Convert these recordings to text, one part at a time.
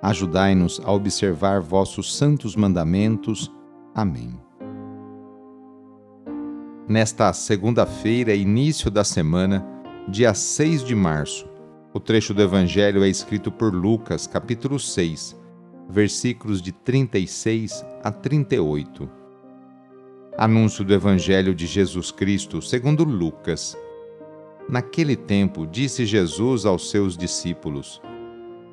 Ajudai-nos a observar vossos santos mandamentos. Amém. Nesta segunda-feira, início da semana, dia 6 de março, o trecho do Evangelho é escrito por Lucas, capítulo 6, versículos de 36 a 38. Anúncio do Evangelho de Jesus Cristo segundo Lucas. Naquele tempo, disse Jesus aos seus discípulos: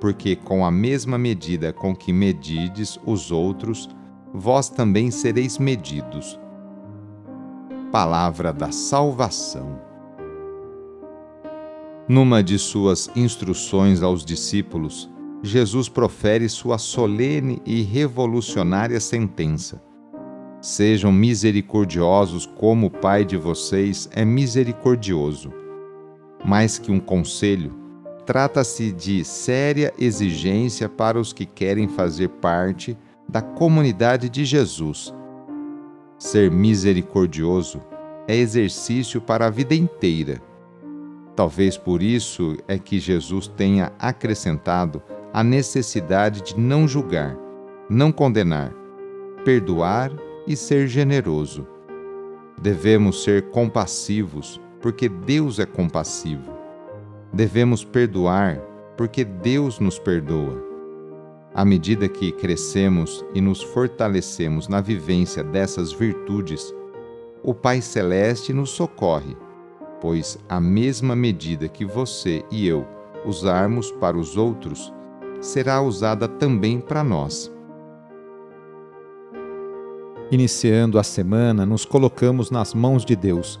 porque com a mesma medida com que medides os outros, vós também sereis medidos. Palavra da Salvação. Numa de suas instruções aos discípulos, Jesus profere sua solene e revolucionária sentença: Sejam misericordiosos como o Pai de vocês é misericordioso. Mais que um conselho, trata-se de séria exigência para os que querem fazer parte da comunidade de Jesus. Ser misericordioso é exercício para a vida inteira. Talvez por isso é que Jesus tenha acrescentado a necessidade de não julgar, não condenar, perdoar e ser generoso. Devemos ser compassivos, porque Deus é compassivo. Devemos perdoar porque Deus nos perdoa. À medida que crescemos e nos fortalecemos na vivência dessas virtudes, o Pai Celeste nos socorre, pois a mesma medida que você e eu usarmos para os outros será usada também para nós. Iniciando a semana, nos colocamos nas mãos de Deus